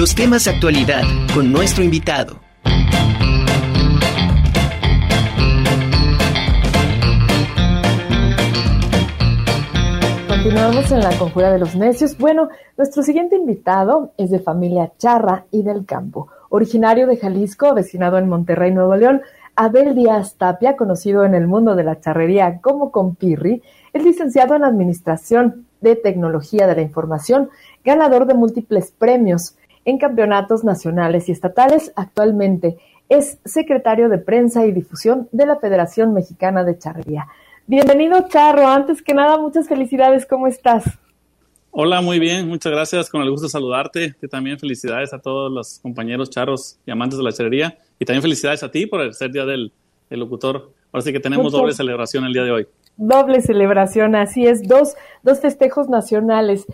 los temas de actualidad con nuestro invitado. Continuamos en la conjura de los necios. Bueno, nuestro siguiente invitado es de familia charra y del campo. Originario de Jalisco, vecinado en Monterrey, Nuevo León, Abel Díaz Tapia, conocido en el mundo de la charrería como Compirri, es licenciado en Administración de Tecnología de la Información, ganador de múltiples premios en campeonatos nacionales y estatales. Actualmente es secretario de Prensa y Difusión de la Federación Mexicana de Charrería. Bienvenido, Charro. Antes que nada, muchas felicidades. ¿Cómo estás? Hola, muy bien. Muchas gracias. Con el gusto de saludarte. Y también felicidades a todos los compañeros charros y amantes de la charrería. Y también felicidades a ti por el ser día del, locutor. Ahora sí que tenemos doble celebración el día de hoy. Doble celebración, así es. Dos, dos festejos nacionales.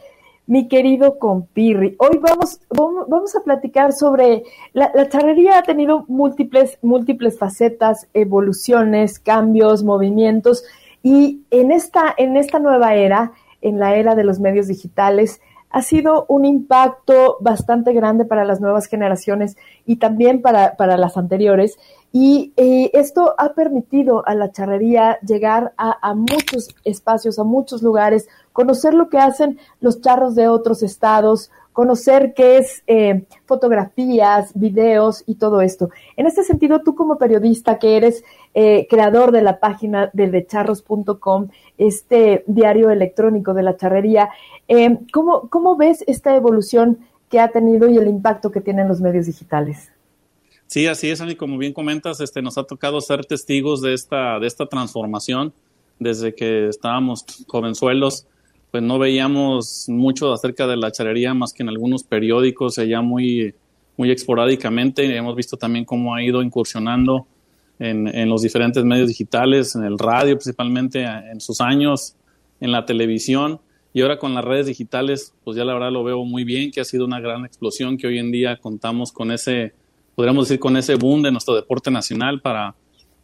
Mi querido compirri, hoy vamos, vamos a platicar sobre la, la, charrería ha tenido múltiples, múltiples facetas, evoluciones, cambios, movimientos, y en esta, en esta nueva era, en la era de los medios digitales, ha sido un impacto bastante grande para las nuevas generaciones y también para, para las anteriores. Y eh, esto ha permitido a la charrería llegar a, a, muchos espacios, a muchos lugares, conocer lo que hacen los charros de otros estados, conocer qué es eh, fotografías, videos y todo esto. En este sentido, tú como periodista que eres eh, creador de la página del decharros.com, este diario electrónico de la charrería, ¿cómo, ¿cómo ves esta evolución que ha tenido y el impacto que tienen los medios digitales? Sí, así es, Ani, como bien comentas, este, nos ha tocado ser testigos de esta, de esta transformación desde que estábamos jovenzuelos pues no veíamos mucho acerca de la charrería más que en algunos periódicos allá muy, muy esporádicamente. Hemos visto también cómo ha ido incursionando en, en, los diferentes medios digitales, en el radio principalmente en sus años, en la televisión y ahora con las redes digitales, pues ya la verdad lo veo muy bien, que ha sido una gran explosión, que hoy en día contamos con ese, podríamos decir, con ese boom de nuestro deporte nacional para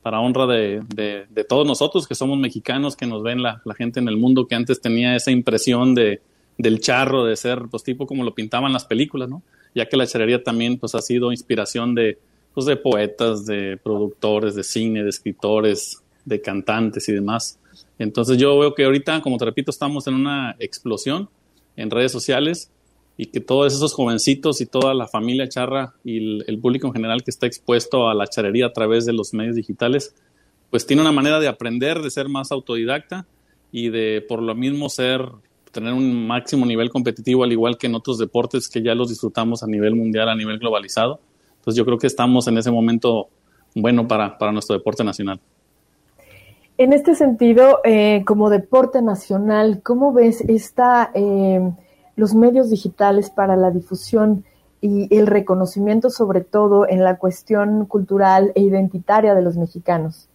para honra de, de, todos nosotros que somos mexicanos, que nos ven la, la, gente en el mundo que antes tenía esa impresión de, del charro, de ser pues tipo como lo pintaban las películas, ¿no? Ya que la charrería también pues ha sido inspiración de, pues, de poetas, de productores, de cine, de escritores, de cantantes y demás. Entonces yo veo que ahorita, como te repito, estamos en una explosión en redes sociales y que todos esos jovencitos y toda la familia charra y el, público en general que está expuesto a la charrería a través de los medios digitales, pues tiene una manera de aprender, de ser más autodidacta y de por lo mismo ser tener un máximo nivel competitivo al igual que en otros deportes que ya los disfrutamos a nivel mundial, a nivel globalizado. Entonces yo creo que estamos en ese momento bueno para, para nuestro deporte nacional. En este sentido, eh, como deporte nacional, ¿cómo ves esta... Eh, los medios digitales para la difusión y el reconocimiento sobre todo en la cuestión cultural e identitaria de los mexicanos.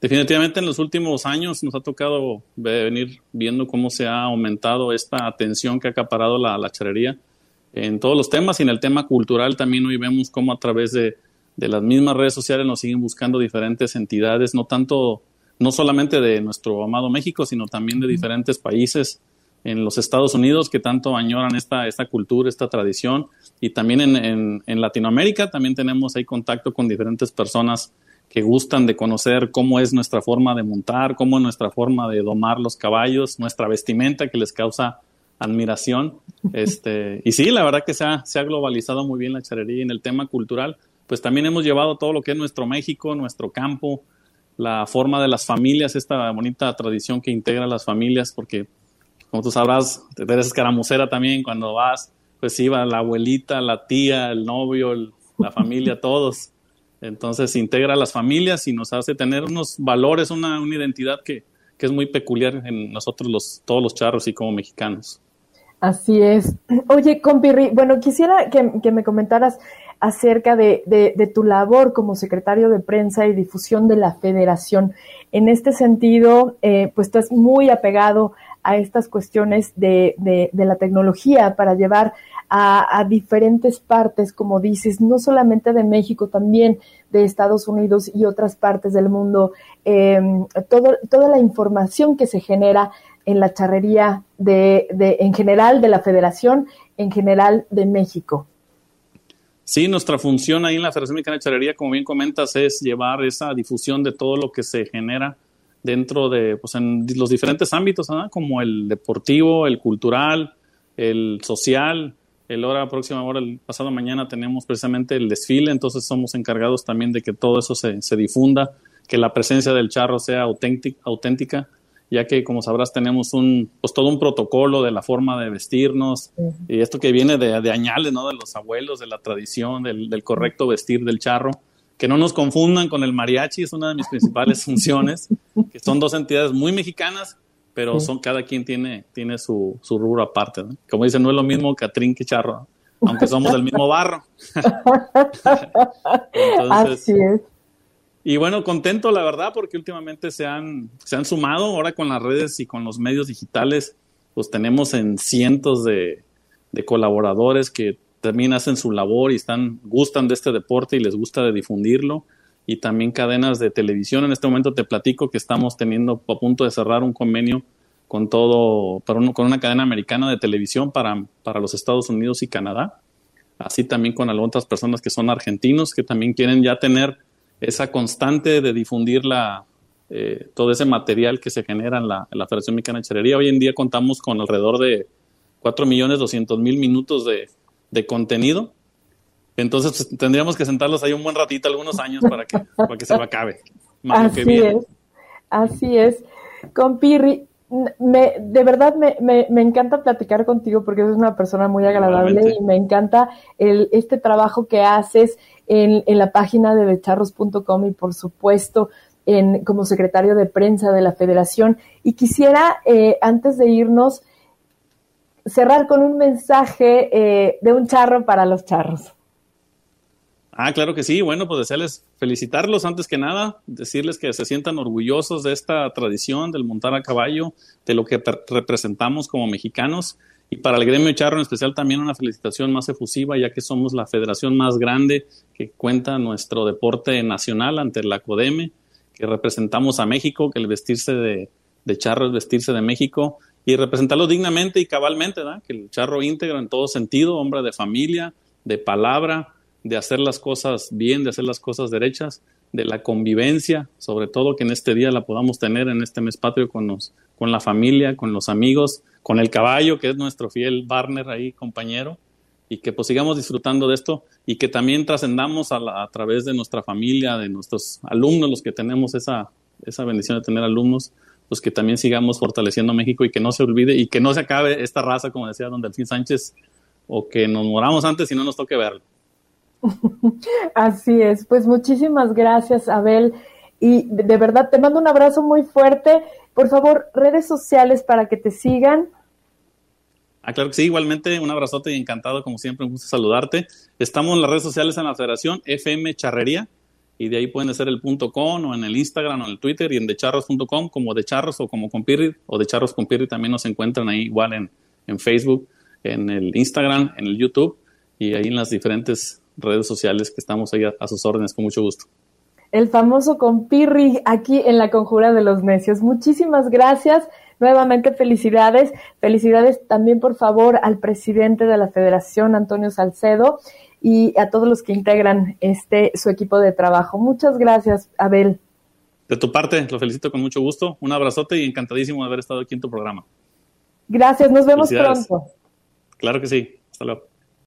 Definitivamente en los últimos años nos ha tocado venir viendo cómo se ha aumentado esta atención que ha acaparado la, la charrería en todos los temas y en el tema cultural también hoy vemos cómo a través de, de las mismas redes sociales nos siguen buscando diferentes entidades, no tanto, no solamente de nuestro amado México, sino también de diferentes países en los Estados Unidos que tanto añoran esta, esta cultura, esta tradición, y también en, en, Latinoamérica también tenemos ahí contacto con diferentes personas que gustan de conocer cómo es nuestra forma de montar, cómo es nuestra forma de domar los caballos, nuestra vestimenta que les causa admiración. Este, y sí, la verdad que se ha, se ha globalizado muy bien la charrería en el tema cultural, pues también hemos llevado todo lo que es nuestro México, nuestro campo, la forma de las familias, esta bonita tradición que integra las familias, porque como tú sabrás, eres escaramucera también, cuando vas, pues iba la abuelita, la tía, el novio, la familia, todos. Entonces integra las familias y nos hace tener unos valores, una, una identidad que, que, es muy peculiar en nosotros los, todos los charros y como mexicanos. Así es. Oye, compirri, bueno, quisiera que, me comentaras acerca de, tu labor como secretario de prensa y difusión de la federación. En este sentido, eh, pues estás muy apegado a estas cuestiones de, de, de la tecnología para llevar a, diferentes partes, como dices, no solamente de México, también de Estados Unidos y otras partes del mundo, todo, toda la información que se genera en la charrería de, de, en general de la Federación, en general de México. Sí, nuestra función ahí en la Federación Mexicana de Charrería, como bien comentas, es llevar esa difusión de todo lo que se genera dentro de, pues en los diferentes ámbitos, como el deportivo, el cultural, el social. El hora próxima hora, el pasado mañana tenemos precisamente el desfile, entonces somos encargados también de que todo eso se, se difunda, que la presencia del charro sea auténtica ya que como sabrás tenemos un, pues todo un protocolo de la forma de vestirnos y esto que viene de, de, añales, ¿no? De los abuelos, de la tradición, del, correcto vestir del charro. Que no nos confundan con el mariachi, es una de mis principales funciones, que son dos entidades muy mexicanas, pero son cada quien tiene, tiene su, su rubro aparte. Como dicen, no es lo mismo Catrín que charro, aunque somos del mismo barro. Así es. Y bueno, contento la verdad porque últimamente se han, se han sumado ahora con las redes y con los medios digitales, pues tenemos en cientos de, de colaboradores que también hacen su labor y están, gustan de este deporte y les gusta de difundirlo. Y también cadenas de televisión. En este momento te platico que estamos teniendo a punto de cerrar un convenio con todo, con una cadena americana de televisión para, para los Estados Unidos y Canadá. Así también con algunas personas que son argentinos que también quieren ya tener esa constante de difundir la, eh, todo ese material que se genera en la, Federación Mexicana de. Hoy en día contamos con alrededor de 4.200.000 minutos de, de contenido. Entonces pues, tendríamos que sentarlos ahí un buen ratito, algunos años, para que, para que se lo acabe. Así es, así es. Con Pirri, me, de verdad me, me, me, encanta platicar contigo porque eres una persona muy agradable y me encanta el, este trabajo que haces en, en la página de becharros.com y por supuesto en, como secretario de prensa de la federación. Y quisiera, eh, antes de irnos, cerrar con un mensaje eh, de un charro para los charros. Ah, claro que sí. Bueno, pues desearles felicitarlos antes que nada, decirles que se sientan orgullosos de esta tradición del montar a caballo, de lo que representamos como mexicanos. Y para el gremio charro en especial también una felicitación más efusiva, ya que somos la federación más grande que cuenta nuestro deporte nacional ante la CODEME, que representamos a México, que el vestirse de, de charro es vestirse de México y representarlo dignamente y cabalmente, ¿verdad? que el charro íntegro en todo sentido, hombre de familia, de palabra, de hacer las cosas bien, de hacer las cosas derechas, de la convivencia, sobre todo que en este día la podamos tener en este mes patrio con, los, con la familia, con los amigos, con el caballo, que es nuestro fiel Barner ahí, compañero, y que pues sigamos disfrutando de esto y que también trascendamos a, a, través de nuestra familia, de nuestros alumnos, los que tenemos esa, esa bendición de tener alumnos, pues que también sigamos fortaleciendo México y que no se olvide y que no se acabe esta raza, como decía don Delfín Sánchez, o que nos moramos antes y no nos toque verlo. Así es, pues muchísimas gracias, Abel. Y de verdad te mando un abrazo muy fuerte. Por favor, redes sociales para que te sigan. Ah, claro que sí, igualmente un abrazote y encantado, como siempre, un gusto saludarte. Estamos en las redes sociales en la Federación FM Charrería y de ahí pueden hacer el punto com o en el Instagram o en el Twitter y en decharros.com como de charros o como con Pirri o de charros con Pirri también nos encuentran ahí igual en, en Facebook, en el Instagram, en el YouTube y ahí en las diferentes redes sociales que estamos ahí a, sus órdenes con mucho gusto. El famoso compirri aquí en la Conjura de los Necios. Muchísimas gracias. Nuevamente felicidades. Felicidades también, por favor, al presidente de la Federación, Antonio Salcedo, y a todos los que integran este su equipo de trabajo. Muchas gracias, Abel. De tu parte, lo felicito con mucho gusto. Un abrazote y encantadísimo de haber estado aquí en tu programa. Gracias, nos vemos pronto. Claro que sí. Hasta luego.